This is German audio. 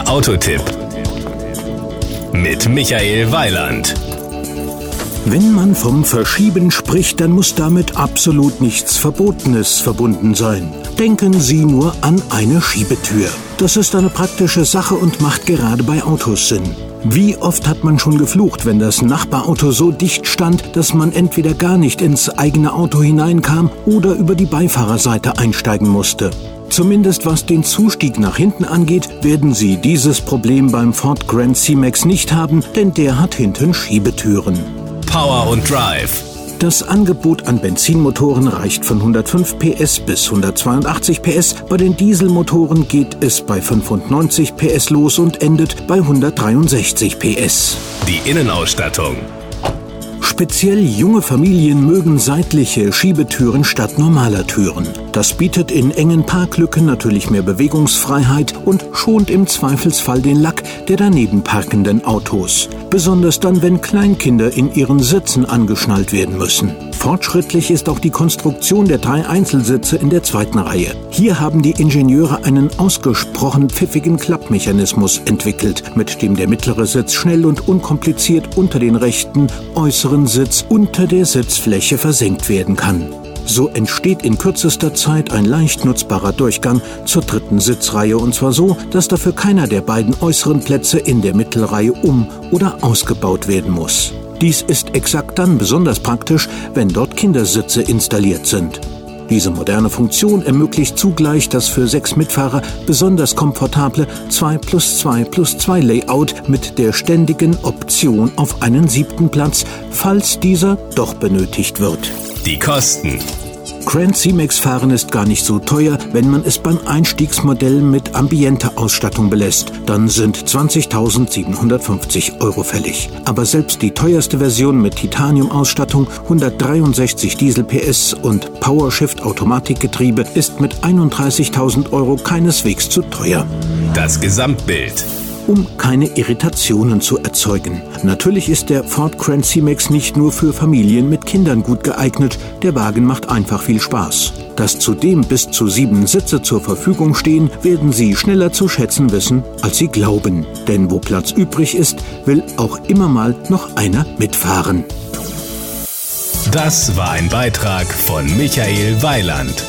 Der Autotipp mit Michael Weiland. Wenn man vom Verschieben spricht, dann muss damit absolut nichts Verbotenes verbunden sein. Denken Sie nur an eine Schiebetür. Das ist eine praktische Sache und macht gerade bei Autos Sinn. Wie oft hat man schon geflucht, wenn das Nachbarauto so dicht stand, dass man entweder gar nicht ins eigene Auto hineinkam oder über die Beifahrerseite einsteigen musste. Zumindest was den Zustieg nach hinten angeht, werden Sie dieses Problem beim Ford Grand C-Max nicht haben, denn der hat hinten Schiebetüren. Power und Drive. Das Angebot an Benzinmotoren reicht von 105 PS bis 182 PS. Bei den Dieselmotoren geht es bei 95 PS los und endet bei 163 PS. Die Innenausstattung. Speziell junge Familien mögen seitliche Schiebetüren statt normaler Türen. Das bietet in engen Parklücken natürlich mehr Bewegungsfreiheit und schont im Zweifelsfall den Lack der daneben parkenden Autos. Besonders dann, wenn Kleinkinder in ihren Sitzen angeschnallt werden müssen. Fortschrittlich ist auch die Konstruktion der drei Einzelsitze in der zweiten Reihe. Hier haben die Ingenieure einen ausgesprochen pfiffigen Klappmechanismus entwickelt, mit dem der mittlere Sitz schnell und unkompliziert unter den rechten äußeren Sitz unter der Sitzfläche versenkt werden kann. So entsteht in kürzester Zeit ein leicht nutzbarer Durchgang zur dritten Sitzreihe und zwar so, dass dafür keiner der beiden äußeren Plätze in der Mittelreihe um- oder ausgebaut werden muss. Dies ist exakt dann besonders praktisch, wenn dort Kindersitze installiert sind. Diese moderne Funktion ermöglicht zugleich das für sechs Mitfahrer besonders komfortable 2 plus 2 plus 2 Layout mit der ständigen Option auf einen siebten Platz, falls dieser doch benötigt wird. Die Kosten. Grand C-Max fahren ist gar nicht so teuer, wenn man es beim Einstiegsmodell mit Ambiente-Ausstattung belässt. Dann sind 20.750 Euro fällig. Aber selbst die teuerste Version mit Titanium-Ausstattung, 163 Diesel-PS und PowerShift-Automatikgetriebe ist mit 31.000 Euro keineswegs zu teuer. Das Gesamtbild um keine Irritationen zu erzeugen. Natürlich ist der Ford Grand C-Max nicht nur für Familien mit Kindern gut geeignet, der Wagen macht einfach viel Spaß. Dass zudem bis zu sieben Sitze zur Verfügung stehen, werden Sie schneller zu schätzen wissen, als Sie glauben. Denn wo Platz übrig ist, will auch immer mal noch einer mitfahren. Das war ein Beitrag von Michael Weiland.